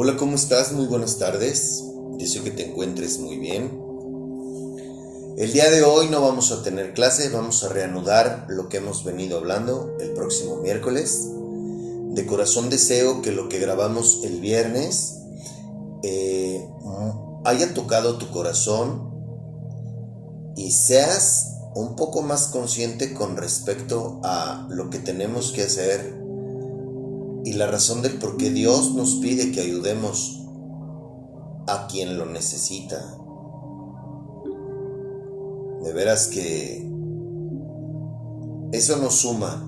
Hola, ¿cómo estás? Muy buenas tardes. Deseo que te encuentres muy bien. El día de hoy no vamos a tener clase, vamos a reanudar lo que hemos venido hablando el próximo miércoles. De corazón deseo que lo que grabamos el viernes eh, haya tocado tu corazón y seas un poco más consciente con respecto a lo que tenemos que hacer y la razón del por qué Dios nos pide que ayudemos a quien lo necesita. De veras que eso nos suma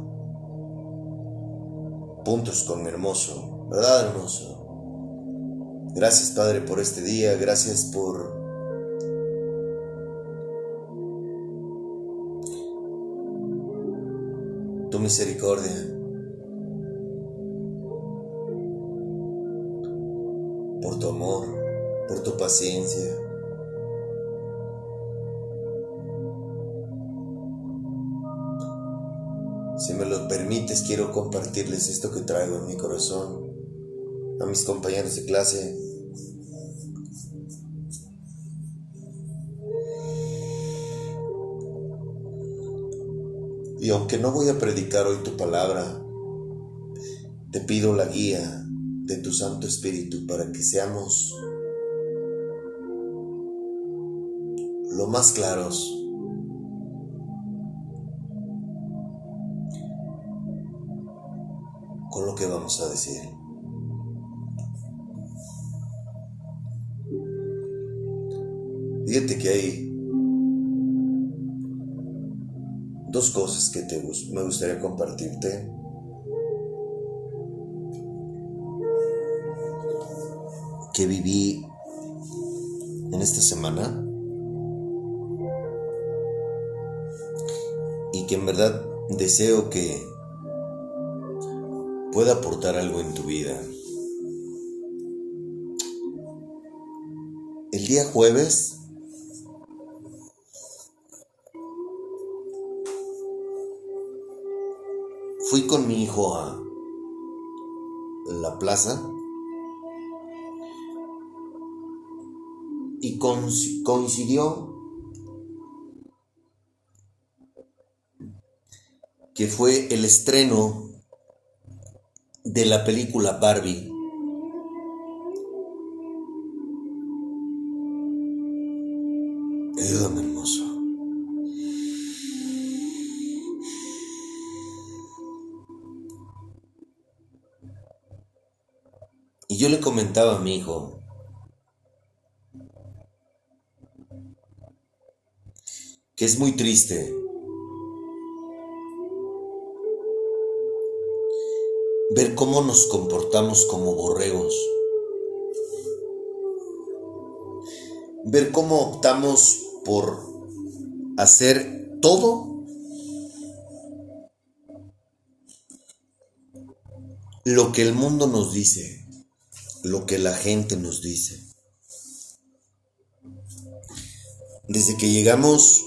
puntos con mi hermoso, ¿verdad hermoso? Gracias Padre por este día, gracias por tu misericordia. Por tu amor, por tu paciencia. Si me lo permites, quiero compartirles esto que traigo en mi corazón a mis compañeros de clase. Y aunque no voy a predicar hoy tu palabra, te pido la guía de tu Santo Espíritu para que seamos lo más claros con lo que vamos a decir. Fíjate que hay dos cosas que te, me gustaría compartirte. Que viví en esta semana y que en verdad deseo que pueda aportar algo en tu vida. El día jueves fui con mi hijo a la plaza coincidió que fue el estreno de la película Barbie. Hermoso. Y yo le comentaba a mi hijo, que es muy triste. Ver cómo nos comportamos como borregos. Ver cómo optamos por hacer todo lo que el mundo nos dice, lo que la gente nos dice. Desde que llegamos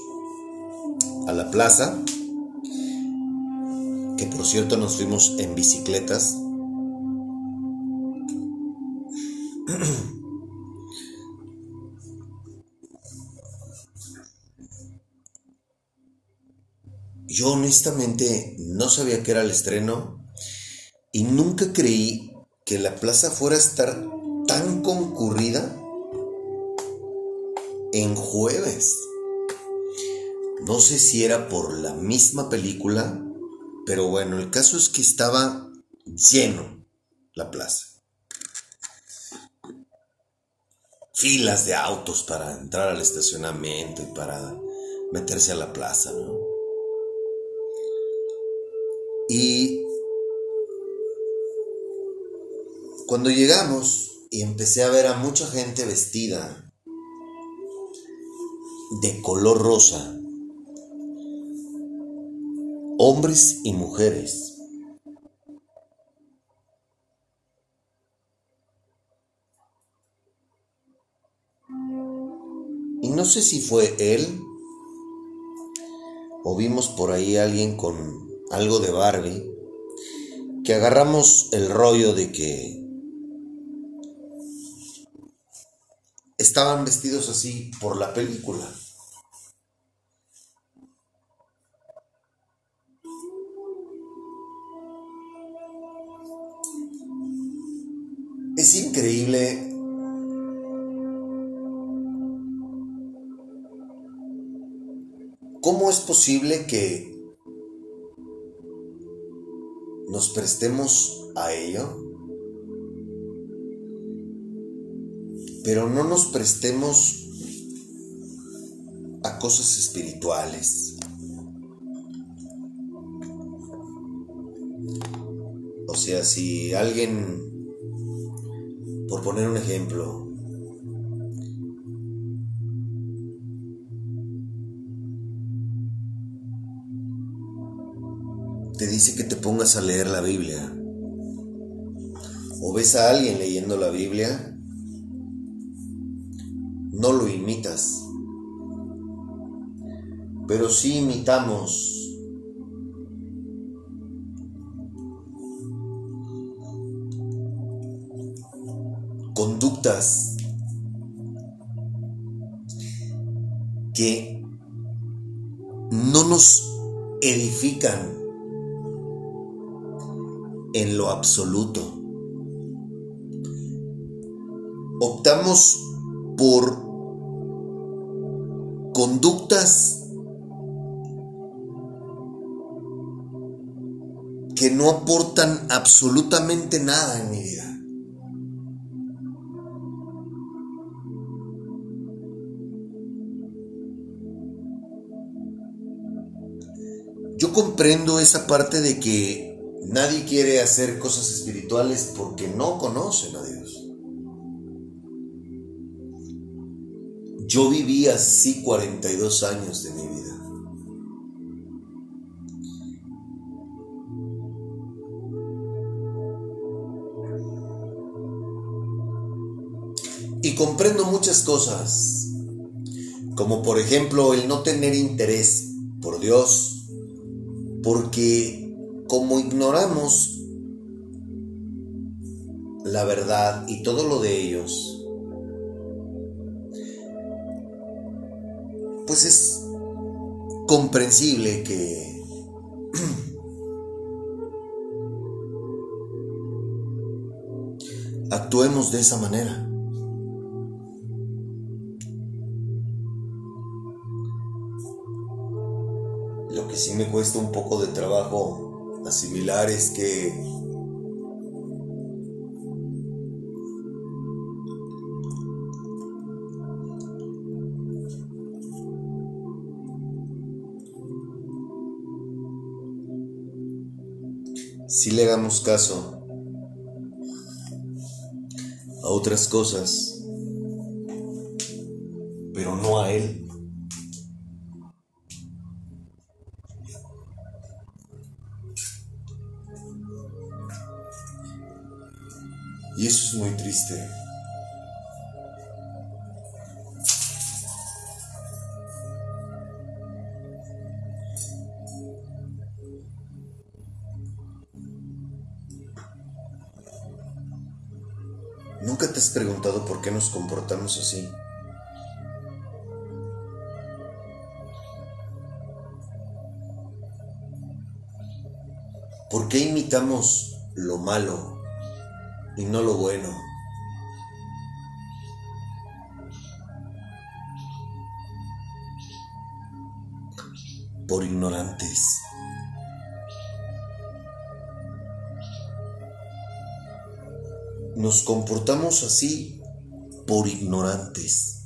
a la plaza, que por cierto nos fuimos en bicicletas. Yo honestamente no sabía que era el estreno y nunca creí que la plaza fuera a estar tan concurrida en jueves. No sé si era por la misma película, pero bueno, el caso es que estaba lleno la plaza. Filas de autos para entrar al estacionamiento y para meterse a la plaza, ¿no? Y cuando llegamos y empecé a ver a mucha gente vestida de color rosa, hombres y mujeres. Y no sé si fue él o vimos por ahí alguien con algo de Barbie, que agarramos el rollo de que estaban vestidos así por la película. Posible que nos prestemos a ello, pero no nos prestemos a cosas espirituales. O sea, si alguien, por poner un ejemplo, dice que te pongas a leer la Biblia, o ves a alguien leyendo la Biblia, no lo imitas, pero sí imitamos. Conductas que no nos edifican en lo absoluto. Optamos por conductas que no aportan absolutamente nada en mi vida. Yo comprendo esa parte de que Nadie quiere hacer cosas espirituales porque no conocen a Dios. Yo viví así 42 años de mi vida. Y comprendo muchas cosas, como por ejemplo el no tener interés por Dios, porque como ignoramos la verdad y todo lo de ellos, pues es comprensible que actuemos de esa manera. Lo que sí me cuesta un poco de trabajo asimilar es que si le hagamos caso a otras cosas, nos comportamos así? ¿Por qué imitamos lo malo y no lo bueno. Por ignorantes. Nos comportamos así por ignorantes.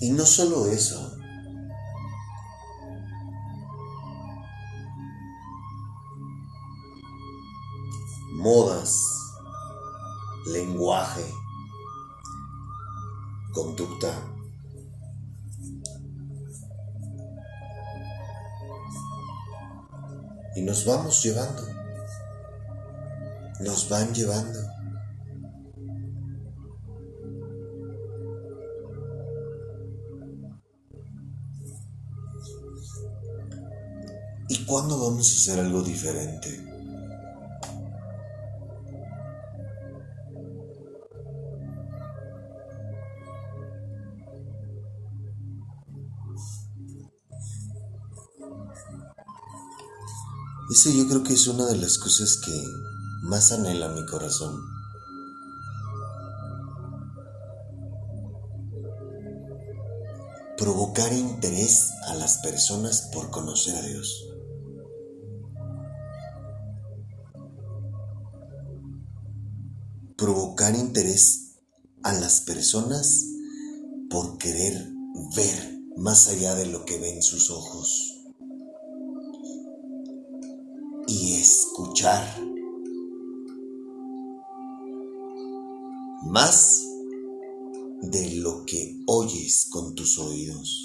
Y no solo eso. llevando. Nos van llevando. ¿Y cuándo vamos a hacer algo diferente? Ese yo creo que es una de las cosas que más anhela mi corazón. Provocar interés a las personas por conocer a Dios. Provocar interés a las personas por querer ver más allá de lo que ven sus ojos. Más de lo que oyes con tus oídos.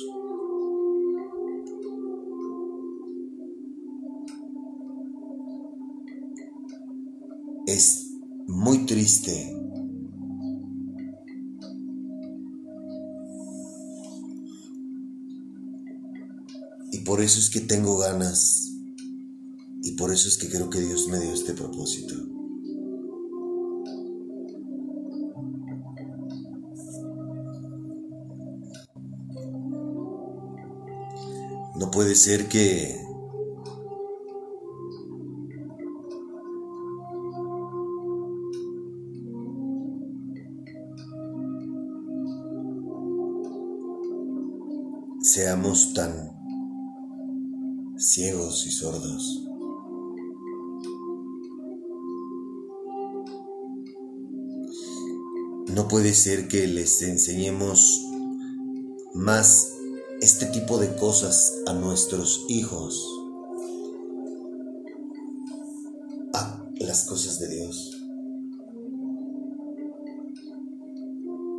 Es muy triste y por eso es que tengo ganas y por eso es que creo que Dios me dio este propósito. Puede ser que seamos tan ciegos y sordos. No puede ser que les enseñemos más este tipo de cosas a nuestros hijos, a las cosas de Dios.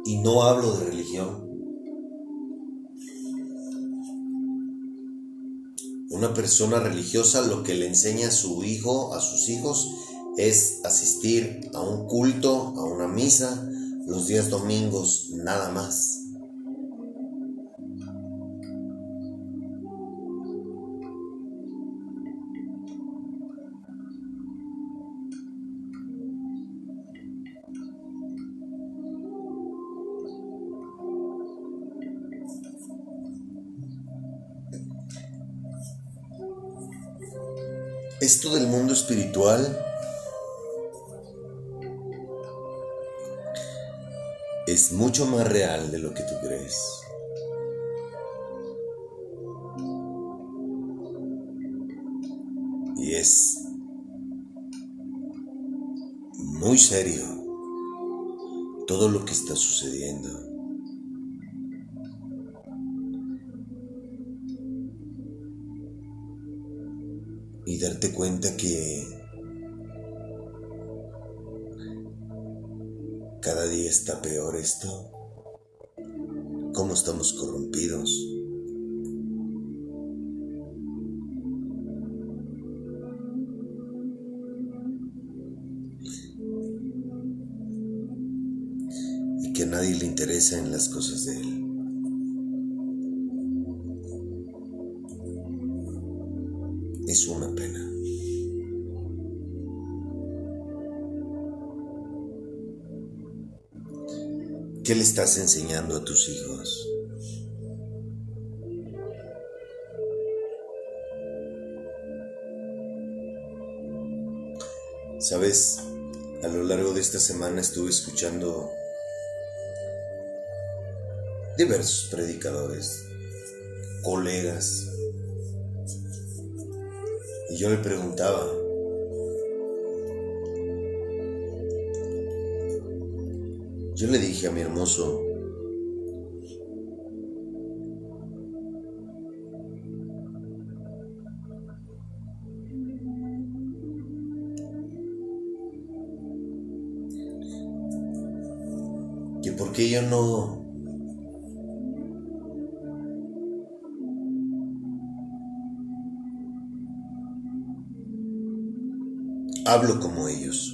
Y no hablo de religión. Una persona religiosa lo que le enseña a su hijo, a sus hijos, es asistir a un culto, a una misa, los días domingos nada más. Esto del mundo espiritual es mucho más real de lo que tú crees. Y es muy serio todo lo que está sucediendo. Cuenta que Cada día está peor esto. ¿Cómo estamos corrompidos? ¿Qué le estás enseñando a tus hijos? Sabes, a lo largo de esta semana estuve escuchando diversos predicadores, colegas, y yo me preguntaba, Yo le dije a mi hermoso, que por qué yo no hablo como ellos.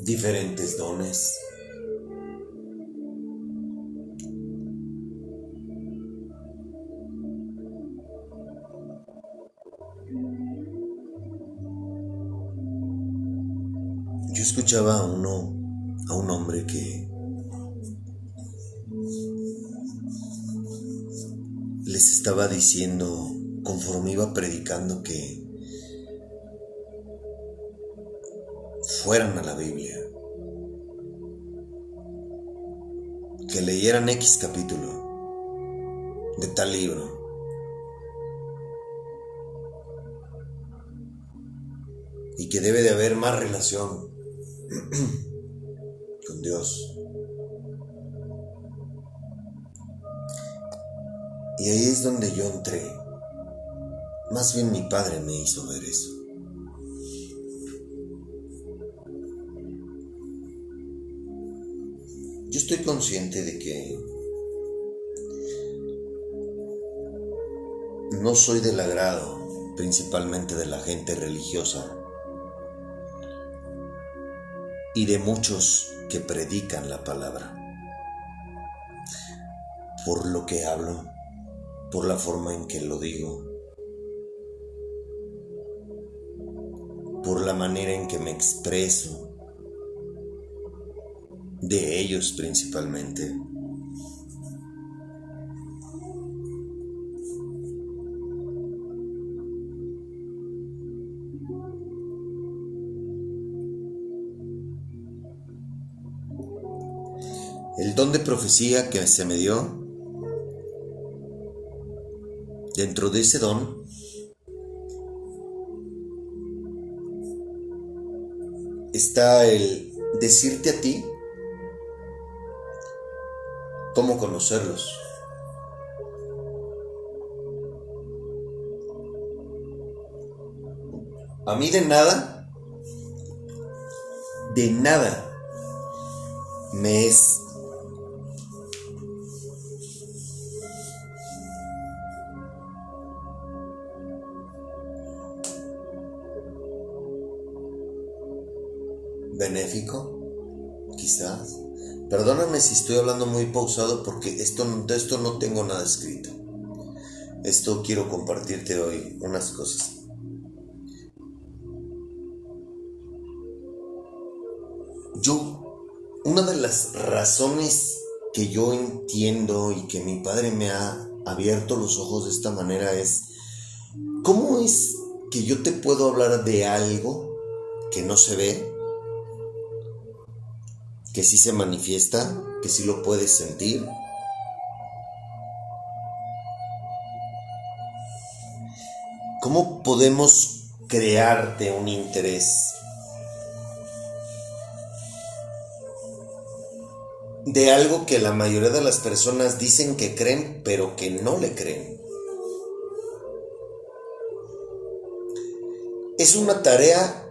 Diferentes dones. Yo escuchaba a uno, a un hombre que les estaba diciendo conforme iba predicando que fueran a la Biblia, que leyeran X capítulo de tal libro. Y que debe de haber más relación con Dios. Y ahí es donde yo entré. Más bien mi padre me hizo ver eso. Estoy consciente de que no soy del agrado principalmente de la gente religiosa y de muchos que predican la palabra. Por lo que hablo, por la forma en que lo digo, por la manera en que me expreso, de ellos principalmente. El don de profecía que se me dio, dentro de ese don, está el decirte a ti cómo conocerlos. A mí de nada, de nada me es Perdóname si estoy hablando muy pausado porque esto, de esto no tengo nada escrito. Esto quiero compartirte hoy unas cosas. Yo, una de las razones que yo entiendo y que mi padre me ha abierto los ojos de esta manera es, ¿cómo es que yo te puedo hablar de algo que no se ve, que sí se manifiesta, que sí lo puedes sentir. ¿Cómo podemos crearte un interés de algo que la mayoría de las personas dicen que creen, pero que no le creen? Es una tarea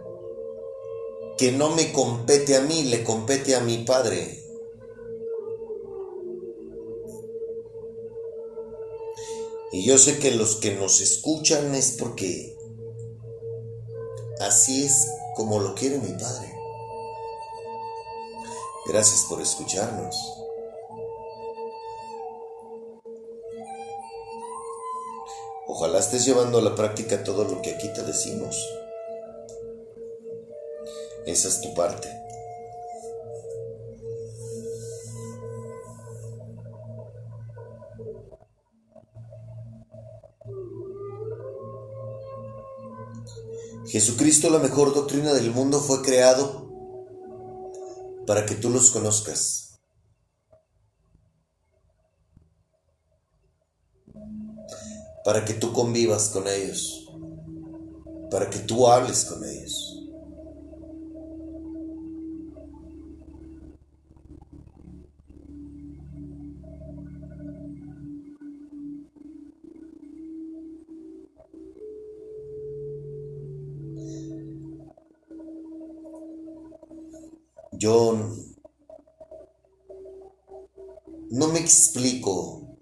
que no me compete a mí, le compete a mi Padre. Y yo sé que los que nos escuchan es porque así es como lo quiere mi Padre. Gracias por escucharnos. Ojalá estés llevando a la práctica todo lo que aquí te decimos. Esa es tu parte. Jesucristo, la mejor doctrina del mundo, fue creado para que tú los conozcas. Para que tú convivas con ellos. Para que tú hables con ellos. Yo no me explico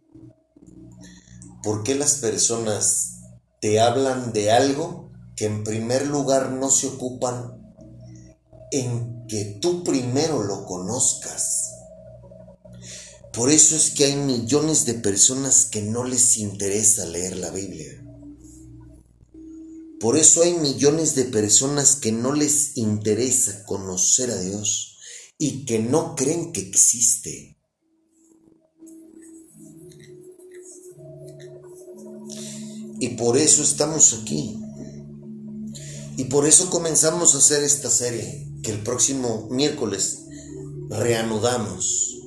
por qué las personas te hablan de algo que en primer lugar no se ocupan en que tú primero lo conozcas. Por eso es que hay millones de personas que no les interesa leer la Biblia. Por eso hay millones de personas que no les interesa conocer a Dios y que no creen que existe. Y por eso estamos aquí. Y por eso comenzamos a hacer esta serie, que el próximo miércoles reanudamos.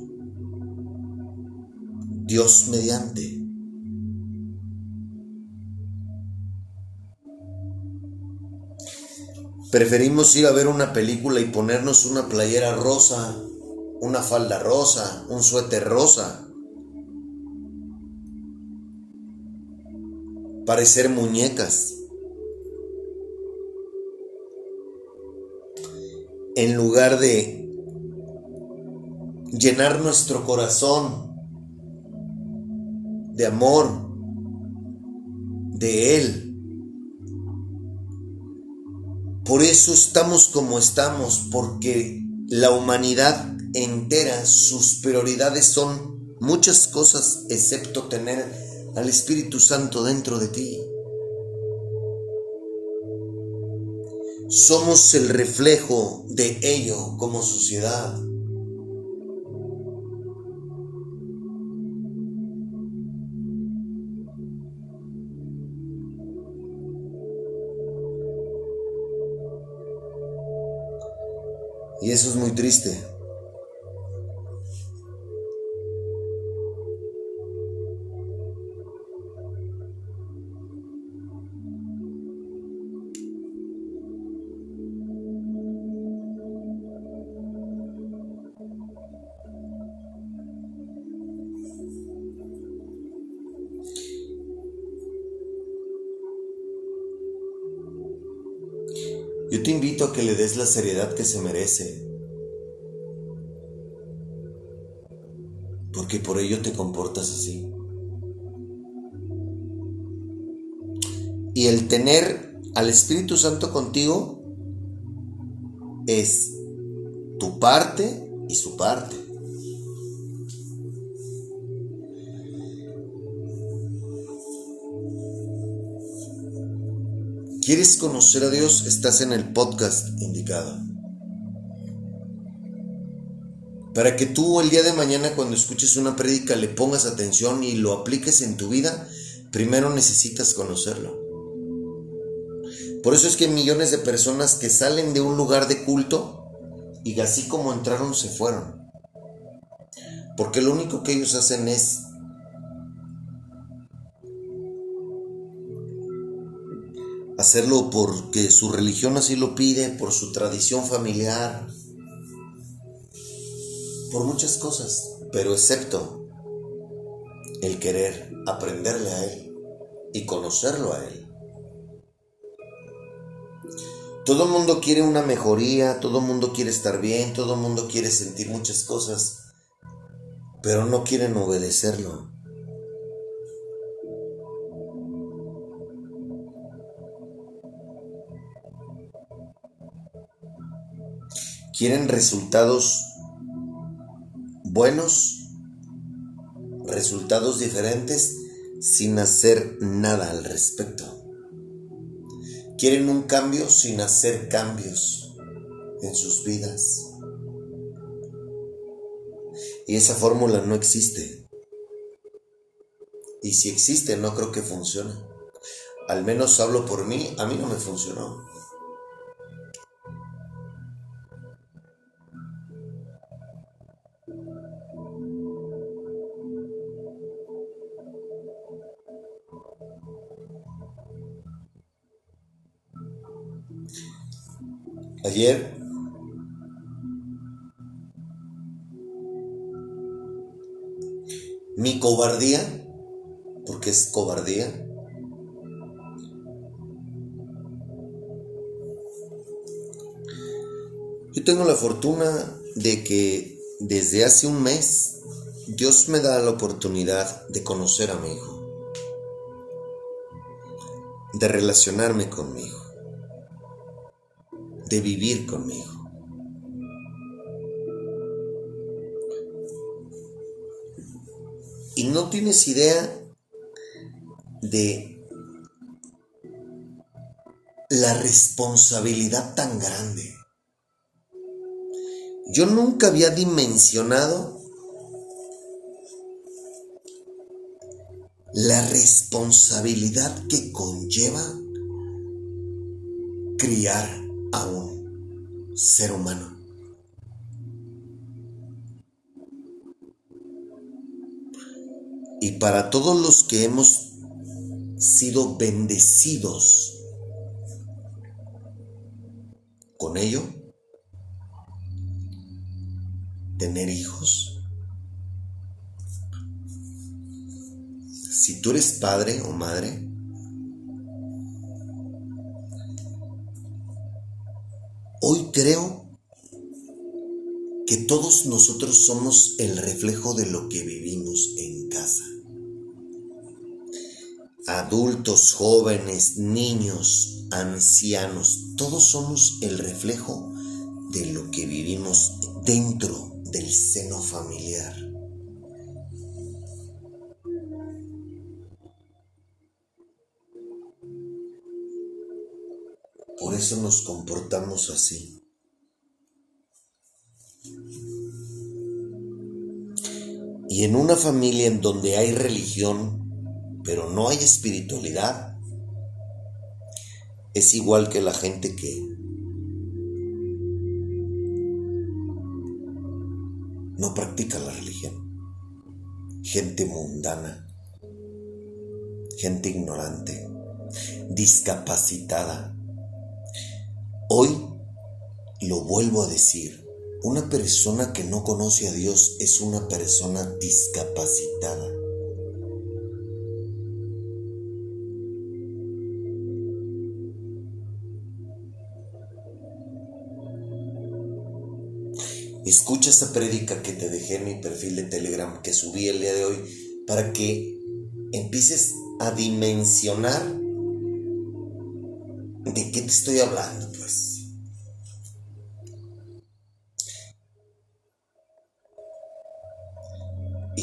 Dios mediante. Preferimos ir a ver una película y ponernos una playera rosa, una falda rosa, un suéter rosa. Parecer muñecas. En lugar de llenar nuestro corazón de amor, de Él, por eso estamos como estamos, porque la humanidad entera, sus prioridades son muchas cosas excepto tener al Espíritu Santo dentro de ti. Somos el reflejo de ello como sociedad. Y eso es muy triste. Des la seriedad que se merece. Porque por ello te comportas así. Y el tener al Espíritu Santo contigo es tu parte y su parte. ¿Quieres conocer a Dios? Estás en el podcast indicado. Para que tú el día de mañana cuando escuches una prédica le pongas atención y lo apliques en tu vida, primero necesitas conocerlo. Por eso es que millones de personas que salen de un lugar de culto y así como entraron se fueron. Porque lo único que ellos hacen es hacerlo porque su religión así lo pide, por su tradición familiar, por muchas cosas, pero excepto el querer aprenderle a Él y conocerlo a Él. Todo el mundo quiere una mejoría, todo el mundo quiere estar bien, todo el mundo quiere sentir muchas cosas, pero no quieren obedecerlo. Quieren resultados buenos, resultados diferentes sin hacer nada al respecto. Quieren un cambio sin hacer cambios en sus vidas. Y esa fórmula no existe. Y si existe, no creo que funcione. Al menos hablo por mí, a mí no me funcionó. Ayer mi cobardía, porque es cobardía, yo tengo la fortuna de que desde hace un mes Dios me da la oportunidad de conocer a mi hijo, de relacionarme con mi hijo. De vivir conmigo. Y no tienes idea de la responsabilidad tan grande. Yo nunca había dimensionado la responsabilidad que conlleva criar a un ser humano. Y para todos los que hemos sido bendecidos con ello, tener hijos, si tú eres padre o madre, creo que todos nosotros somos el reflejo de lo que vivimos en casa. Adultos, jóvenes, niños, ancianos, todos somos el reflejo de lo que vivimos dentro del seno familiar. Por eso nos comportamos así. Y en una familia en donde hay religión, pero no hay espiritualidad, es igual que la gente que no practica la religión. Gente mundana, gente ignorante, discapacitada, Hoy lo vuelvo a decir, una persona que no conoce a Dios es una persona discapacitada. Escucha esa prédica que te dejé en mi perfil de Telegram que subí el día de hoy para que empieces a dimensionar de qué te estoy hablando.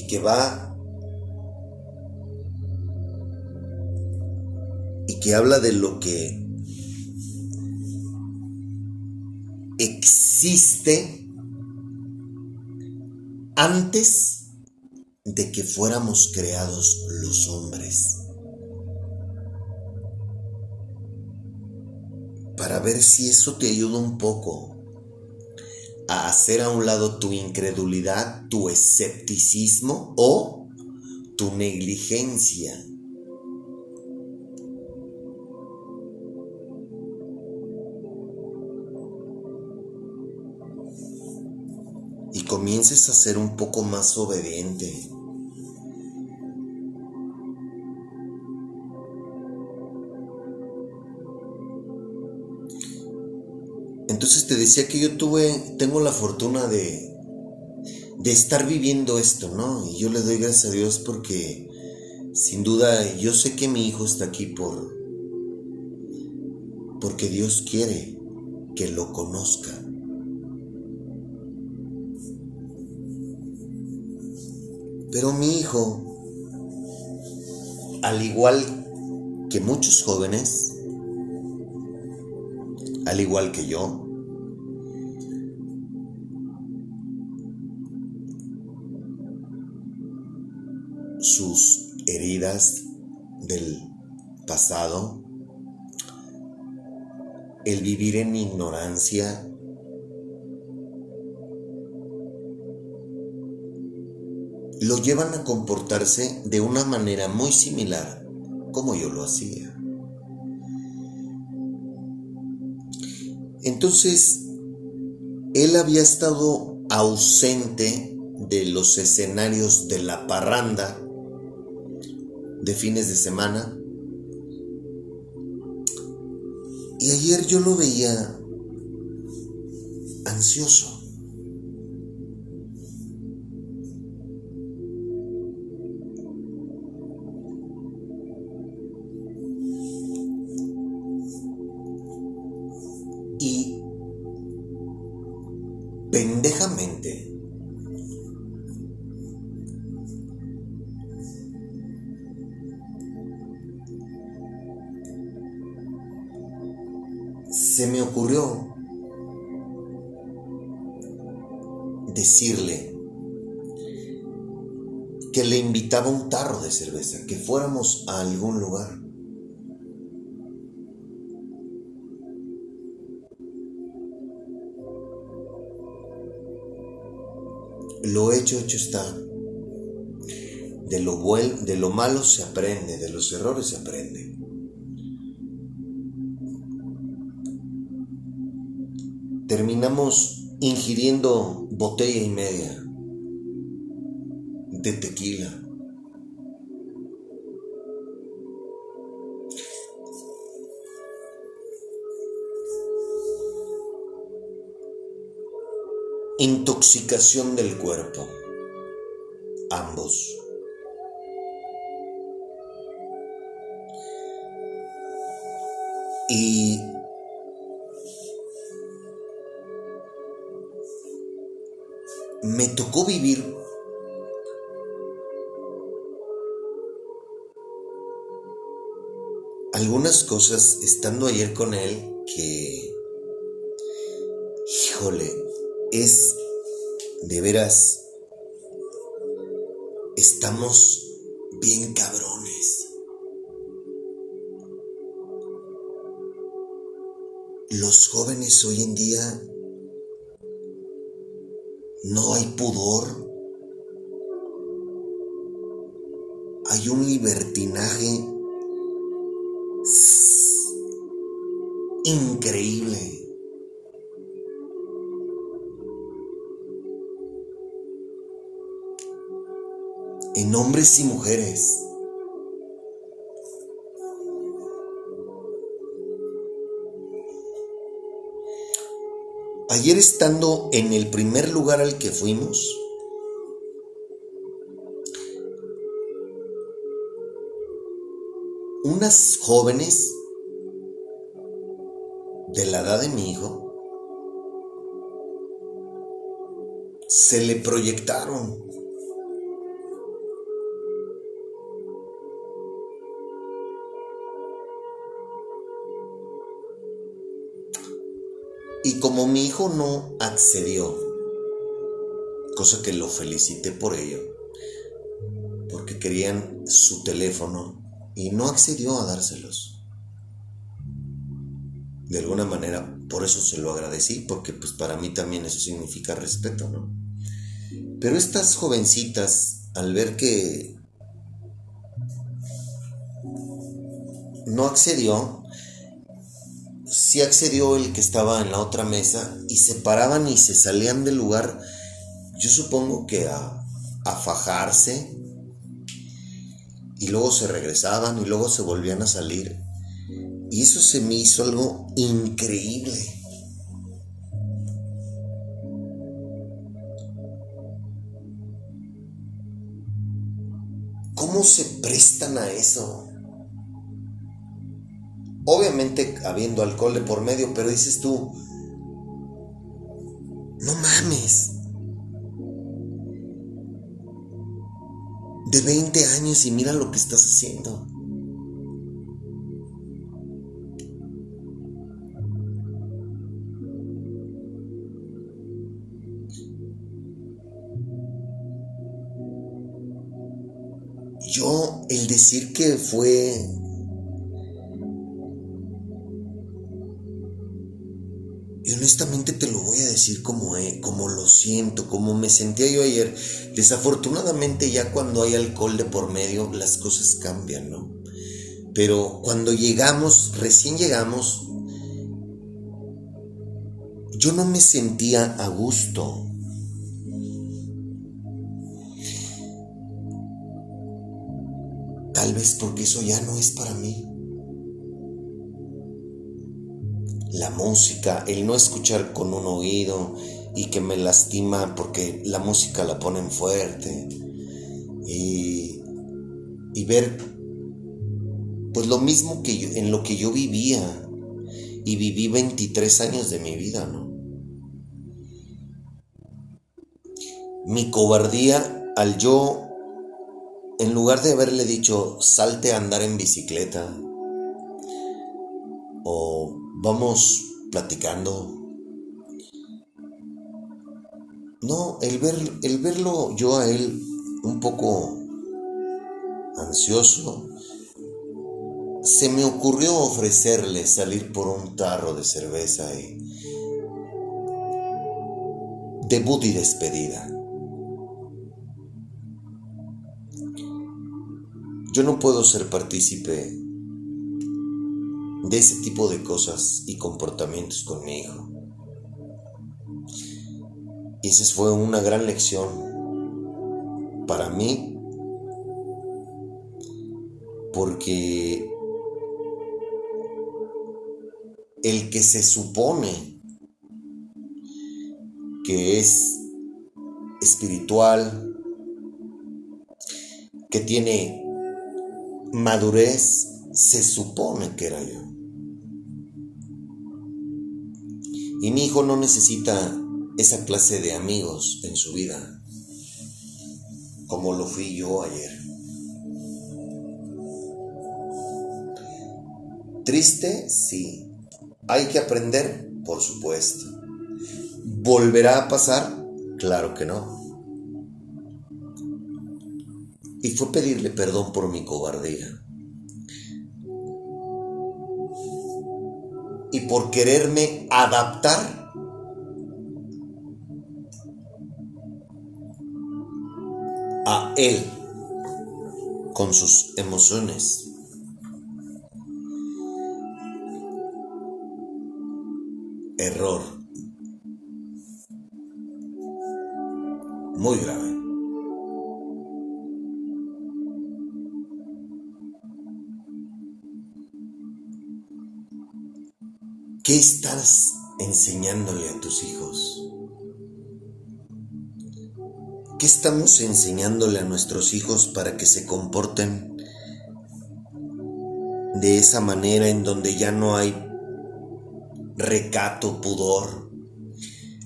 Y que va y que habla de lo que existe antes de que fuéramos creados los hombres. Para ver si eso te ayuda un poco a hacer a un lado tu incredulidad, tu escepticismo o tu negligencia. Y comiences a ser un poco más obediente. Entonces te decía que yo tuve, tengo la fortuna de, de estar viviendo esto, ¿no? Y yo le doy gracias a Dios porque sin duda yo sé que mi hijo está aquí por porque Dios quiere que lo conozca. Pero mi hijo, al igual que muchos jóvenes, al igual que yo, sus heridas del pasado, el vivir en ignorancia, lo llevan a comportarse de una manera muy similar como yo lo hacía. Entonces, él había estado ausente de los escenarios de la parranda de fines de semana. Y ayer yo lo veía ansioso. De cerveza, que fuéramos a algún lugar. Lo hecho, hecho está. De lo, de lo malo se aprende, de los errores se aprende. Terminamos ingiriendo botella y media de tequila. Intoxicación del cuerpo. Ambos. Y me tocó vivir algunas cosas estando ayer con él que, híjole, es de veras, estamos bien cabrones. Los jóvenes hoy en día no hay pudor, hay un libertinaje increíble. En hombres y mujeres. Ayer estando en el primer lugar al que fuimos, unas jóvenes de la edad de mi hijo se le proyectaron mi hijo no accedió, cosa que lo felicité por ello, porque querían su teléfono y no accedió a dárselos. De alguna manera, por eso se lo agradecí, porque pues para mí también eso significa respeto, ¿no? Pero estas jovencitas, al ver que no accedió, sí accedió el que estaba en la otra mesa y se paraban y se salían del lugar, yo supongo que a, a fajarse, y luego se regresaban y luego se volvían a salir. Y eso se me hizo algo increíble. ¿Cómo se prestan a eso? Obviamente habiendo alcohol de por medio, pero dices tú, no mames. De 20 años y mira lo que estás haciendo. Yo, el decir que fue honestamente te lo voy a decir como, eh, como lo siento, como me sentía yo ayer. Desafortunadamente ya cuando hay alcohol de por medio las cosas cambian, ¿no? Pero cuando llegamos, recién llegamos, yo no me sentía a gusto. Tal vez porque eso ya no es para mí. La música, el no escuchar con un oído y que me lastima porque la música la ponen fuerte y, y ver pues lo mismo que yo, en lo que yo vivía y viví 23 años de mi vida, ¿no? mi cobardía al yo, en lugar de haberle dicho, salte a andar en bicicleta, o vamos platicando. No, el, ver, el verlo yo a él un poco ansioso, se me ocurrió ofrecerle salir por un tarro de cerveza y debut y despedida. Yo no puedo ser partícipe de ese tipo de cosas y comportamientos con mi hijo. Y esa fue una gran lección para mí, porque el que se supone que es espiritual, que tiene madurez, se supone que era yo. Y mi hijo no necesita esa clase de amigos en su vida, como lo fui yo ayer. Triste, sí. Hay que aprender, por supuesto. ¿Volverá a pasar? Claro que no. Y fue pedirle perdón por mi cobardía. Y por quererme adaptar a Él con sus emociones. Error. Muy grave. Estás enseñándole a tus hijos? ¿Qué estamos enseñándole a nuestros hijos para que se comporten de esa manera en donde ya no hay recato, pudor,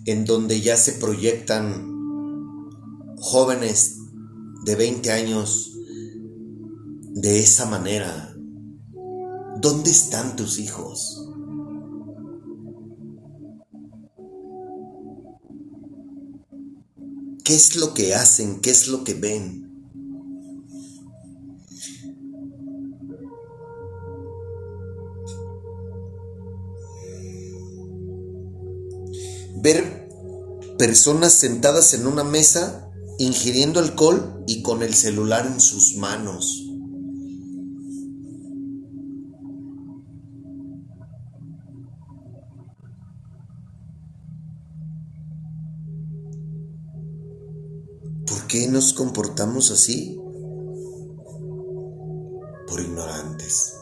en donde ya se proyectan jóvenes de 20 años de esa manera? ¿Dónde están tus hijos? ¿Qué es lo que hacen? ¿Qué es lo que ven? Ver personas sentadas en una mesa ingiriendo alcohol y con el celular en sus manos. Qué nos comportamos así? Por ignorantes.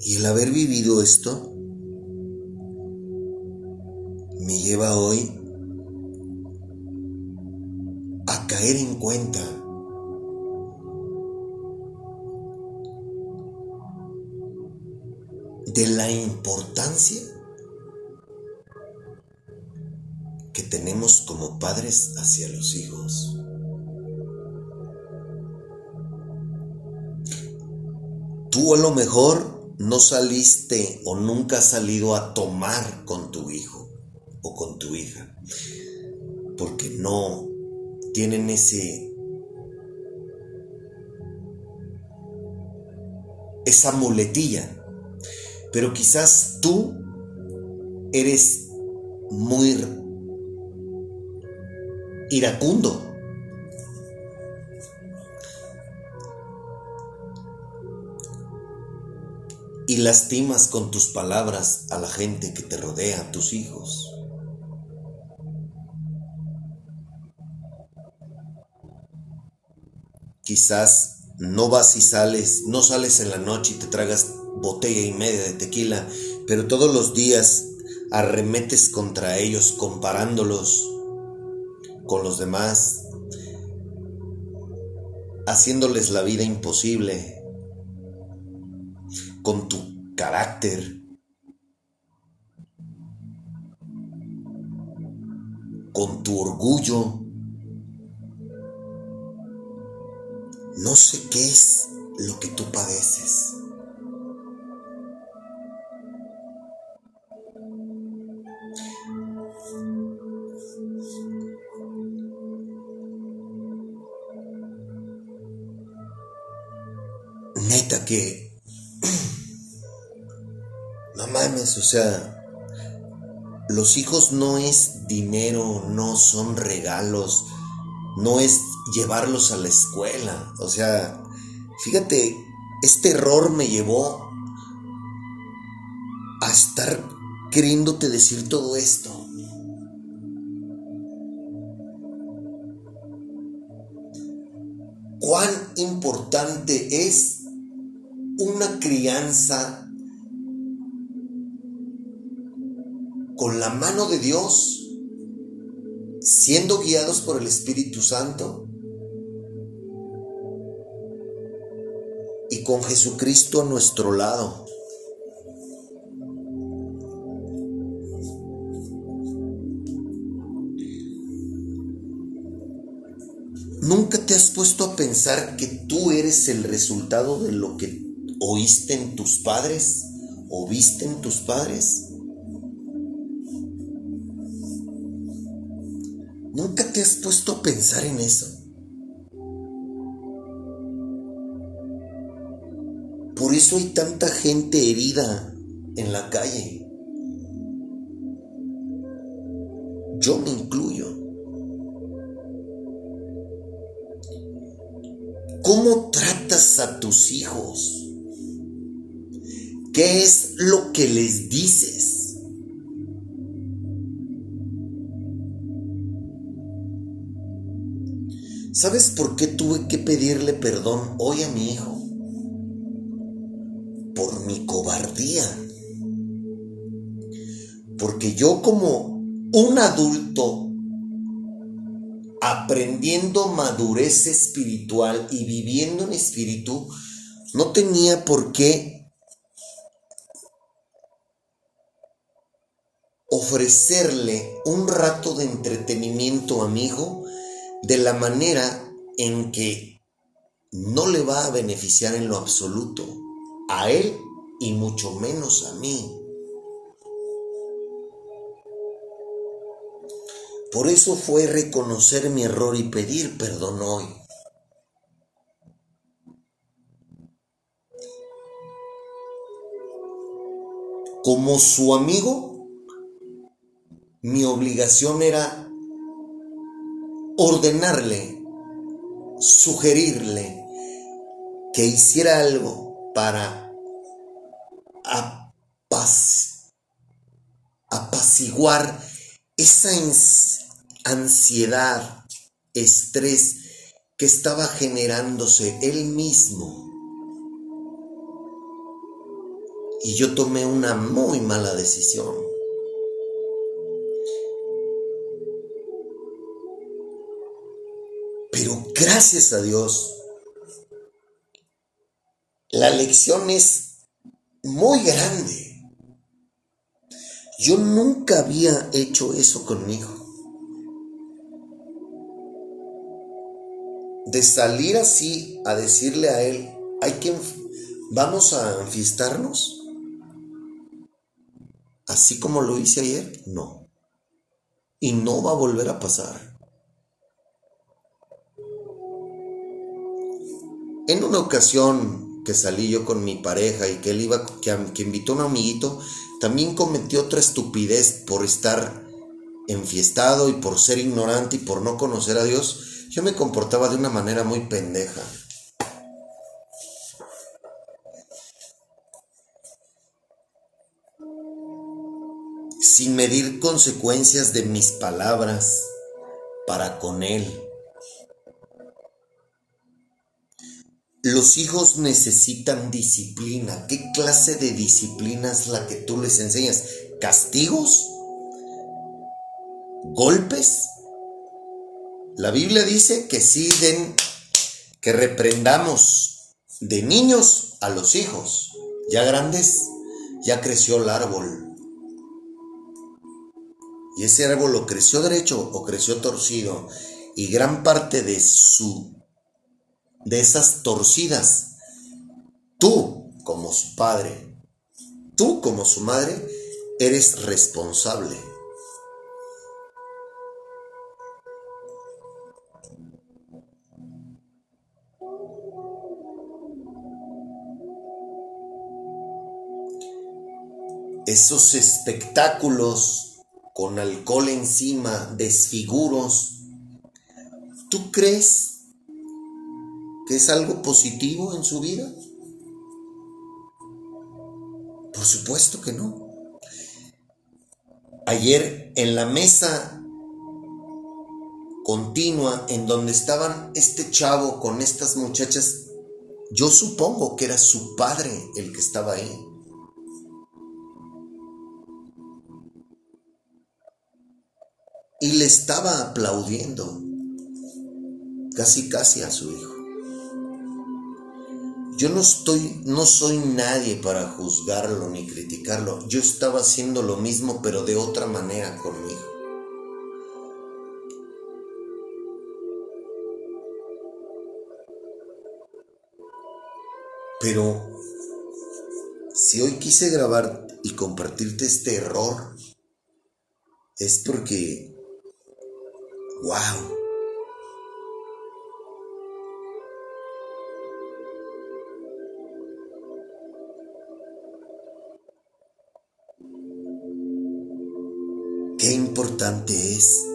Y el haber vivido esto me lleva hoy a caer en cuenta de la importancia que tenemos como padres hacia los hijos. Tú a lo mejor no saliste o nunca has salido a tomar con tu hijo o con tu hija, porque no tienen ese esa muletilla pero quizás tú eres muy iracundo. Y lastimas con tus palabras a la gente que te rodea, a tus hijos. Quizás no vas y sales, no sales en la noche y te tragas botella y media de tequila, pero todos los días arremetes contra ellos comparándolos con los demás, haciéndoles la vida imposible, con tu carácter, con tu orgullo. No sé qué es lo que tú padeces. Que... No mames, o sea, los hijos no es dinero, no son regalos, no es llevarlos a la escuela. O sea, fíjate, este error me llevó a estar queriéndote decir todo esto. Cuán importante es una crianza con la mano de Dios, siendo guiados por el Espíritu Santo y con Jesucristo a nuestro lado. ¿Nunca te has puesto a pensar que tú eres el resultado de lo que oíste en tus padres o viste en tus padres? ¿Nunca te has puesto a pensar en eso? Por eso hay tanta gente herida en la calle. Yo me incluyo. ¿Cómo tratas a tus hijos? ¿Qué es lo que les dices? ¿Sabes por qué tuve que pedirle perdón hoy a mi hijo? Por mi cobardía. Porque yo como un adulto aprendiendo madurez espiritual y viviendo en espíritu, no tenía por qué ofrecerle un rato de entretenimiento a mi hijo de la manera en que no le va a beneficiar en lo absoluto a él y mucho menos a mí. Por eso fue reconocer mi error y pedir perdón hoy. Como su amigo, mi obligación era ordenarle, sugerirle que hiciera algo para apaciguar esa ansiedad, estrés que estaba generándose él mismo. Y yo tomé una muy mala decisión. Gracias a Dios, la lección es muy grande. Yo nunca había hecho eso conmigo. De salir así a decirle a él, hay que vamos a enfiestarnos. Así como lo hice ayer, no. Y no va a volver a pasar. En una ocasión que salí yo con mi pareja y que él iba, que, invitó a un amiguito, también cometió otra estupidez por estar enfiestado y por ser ignorante y por no conocer a Dios. Yo me comportaba de una manera muy pendeja. Sin medir consecuencias de mis palabras para con él. Los hijos necesitan disciplina. ¿Qué clase de disciplina es la que tú les enseñas? ¿Castigos? ¿Golpes? La Biblia dice que sí den, que reprendamos de niños a los hijos Ya grandes, ya creció el árbol. Y ese árbol o creció derecho o creció torcido. Y gran parte de su de esas torcidas, tú como su padre, tú como su madre, eres responsable. esos espectáculos con alcohol encima, desfiguros, ¿tú crees es algo positivo en su vida? Por supuesto que no. Ayer en la mesa continua en donde estaban este chavo con estas muchachas, yo supongo que era su padre el que estaba ahí. y le estaba aplaudiendo casi casi a su hijo. Yo no estoy, no soy nadie para juzgarlo ni criticarlo. Yo estaba haciendo lo mismo, pero de otra manera conmigo. Pero si hoy quise grabar y compartirte este error, es porque ¡Wow! Es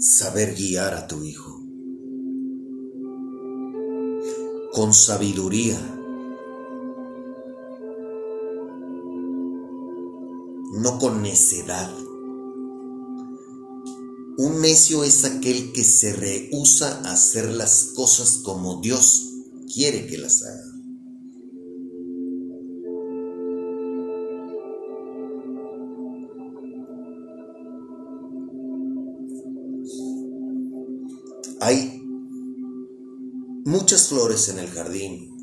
saber guiar a tu hijo con sabiduría no con necedad. Un necio es aquel que se rehúsa a hacer las cosas como Dios quiere que las haga. Hay muchas flores en el jardín,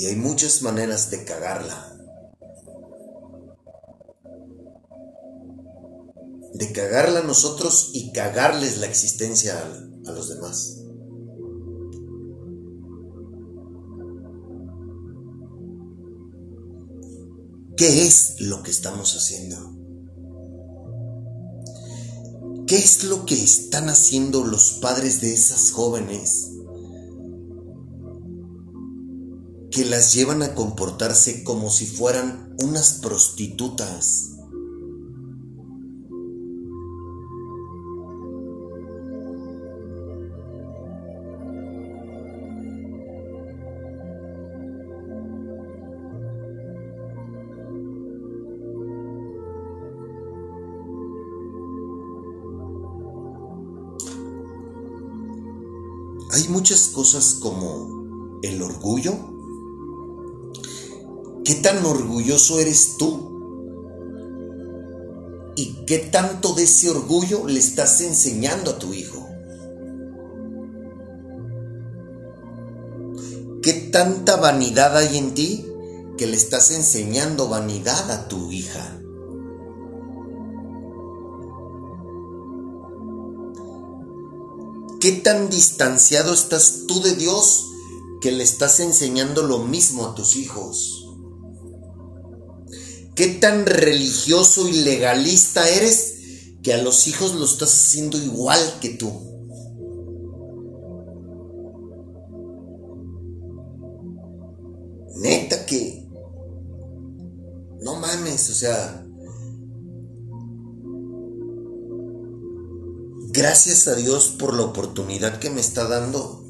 Y hay muchas maneras de cagarla. De cagarla a nosotros y cagarles la existencia a, los demás. ¿Qué es lo que estamos haciendo? ¿Qué es lo que están haciendo los padres de esas jóvenes que las llevan a comportarse como si fueran unas prostitutas. Cosas como el orgullo ¿Qué tan orgulloso eres tú? ¿Y qué tanto de ese orgullo le estás enseñando a tu hijo? ¿Qué tanta vanidad hay en ti que le estás enseñando vanidad a tu hija? ¿Qué tan distanciado estás tú de Dios que le estás enseñando lo mismo a tus hijos? ¿Qué tan religioso y legalista eres que a los hijos lo estás haciendo igual que tú? Neta que... No mames, o sea... Gracias a Dios por la oportunidad que me está dando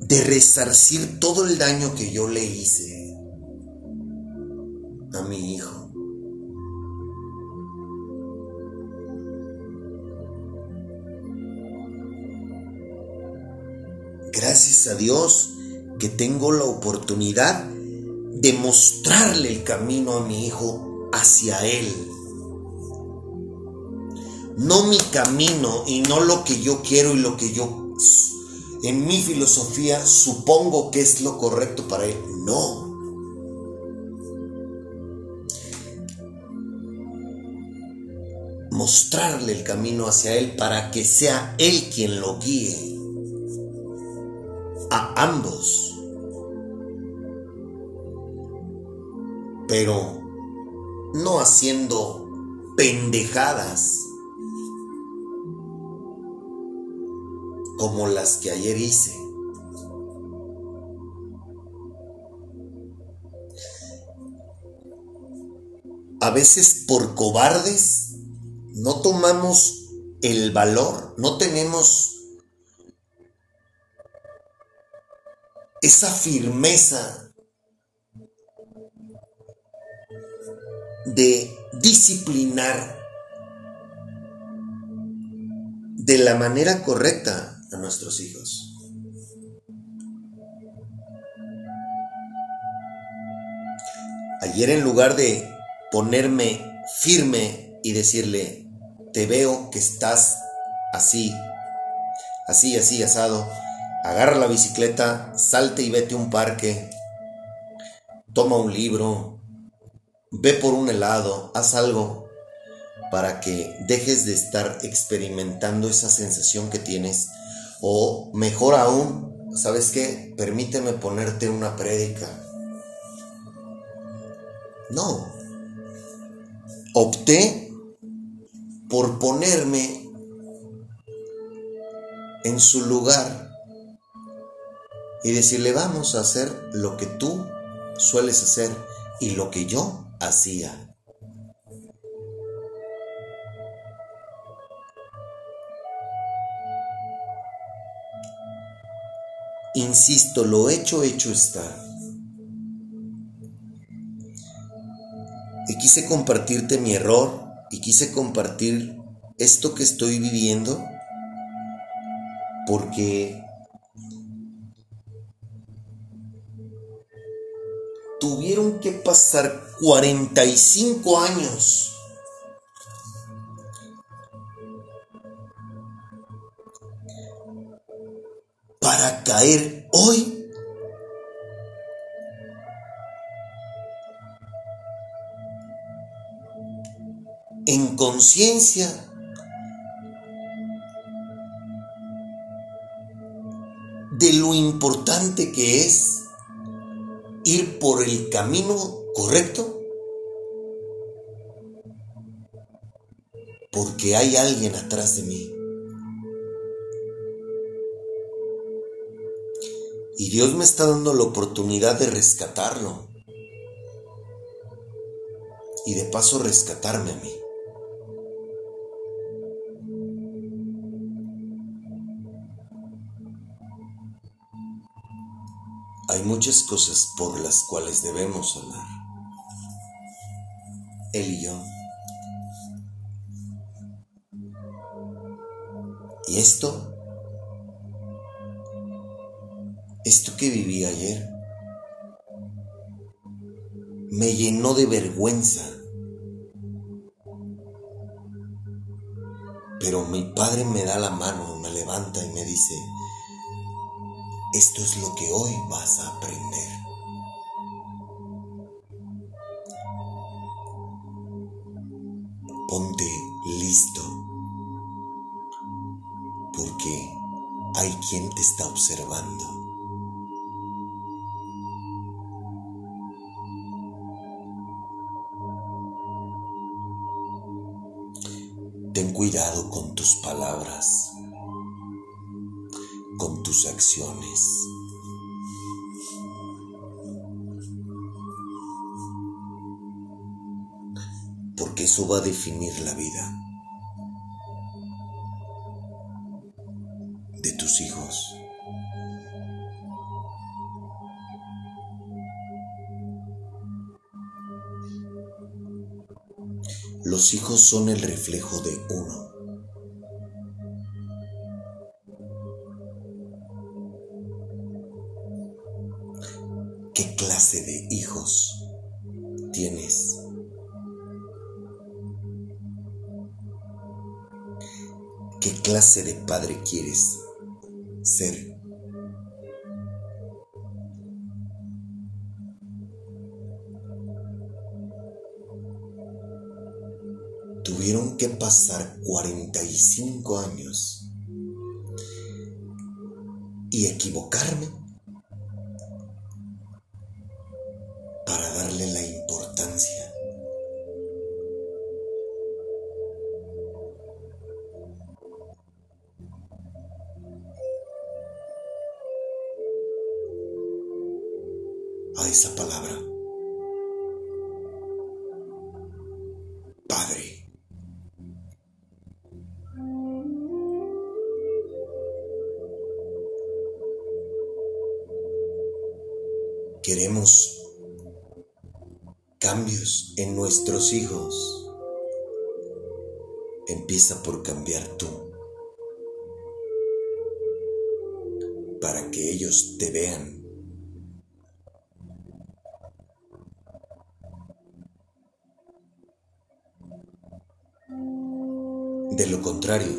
de resarcir todo el daño que yo le hice a mi hijo. Gracias a Dios que tengo la oportunidad de mostrarle el camino a mi hijo hacia Él. No mi camino y no lo que yo quiero y lo que yo en mi filosofía supongo que es lo correcto para Él. No. Mostrarle el camino hacia Él para que sea Él quien lo guíe a ambos. pero no haciendo pendejadas como las que ayer hice. A veces por cobardes no tomamos el valor, no tenemos esa firmeza de disciplinar de la manera correcta a nuestros hijos. Ayer en lugar de ponerme firme y decirle, te veo que estás así, así, así, asado, agarra la bicicleta, salte y vete a un parque, toma un libro, Ve por un helado, haz algo para que dejes de estar experimentando esa sensación que tienes. O mejor aún, ¿sabes qué? Permíteme ponerte una prédica. No. Opté por ponerme en su lugar y decirle vamos a hacer lo que tú sueles hacer y lo que yo hacía. Insisto, lo hecho, hecho está. Y quise compartirte mi error y quise compartir esto que estoy viviendo porque tuvieron que pasar 45 años. Para caer hoy en conciencia de lo importante que es ir por el camino correcto? Porque hay alguien atrás de mí. Y Dios me está dando la oportunidad de rescatarlo. Y de paso rescatarme a mí. Hay muchas cosas por las cuales debemos hablar. Él y yo. Y esto, esto que viví ayer, me llenó de vergüenza. Pero mi padre me da la mano, me levanta y me dice, esto es lo que hoy vas a aprender. Ponte listo porque hay quien te está observando. Ten cuidado con tus palabras con tus acciones. Porque eso va a definir la vida Los hijos son el reflejo de uno. ¿Qué clase de hijos tienes? ¿Qué clase de padre quieres ser? Que pasar 45 años y equivocarme hijos. Empieza por cambiar tú. Para que ellos te vean De lo contrario,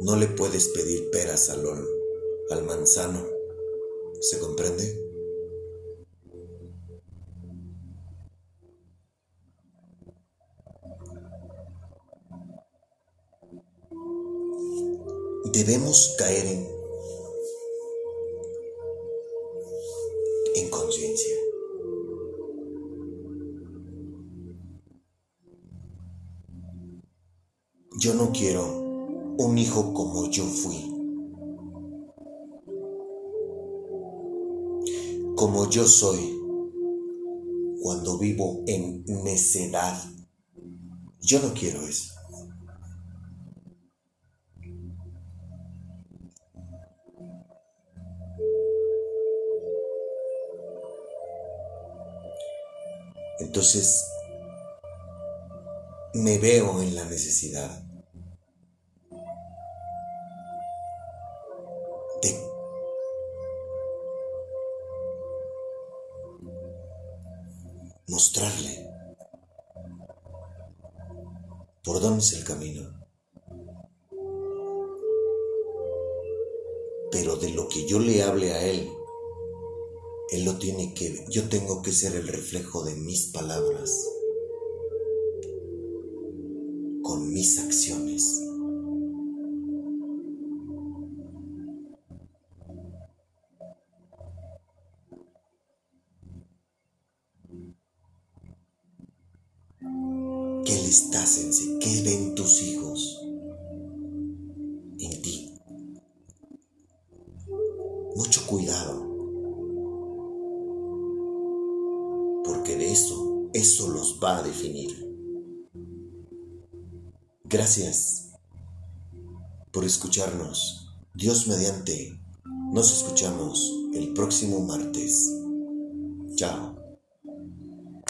no le puedes pedir peras al, al manzano. ¿Se comprende? Yo no quiero un hijo como yo fui. Como yo soy cuando vivo en necedad. Yo no quiero eso. Entonces, me veo en la necesidad ser el reflejo de mis palabras. Dios mediante, nos escuchamos el próximo martes. Chao.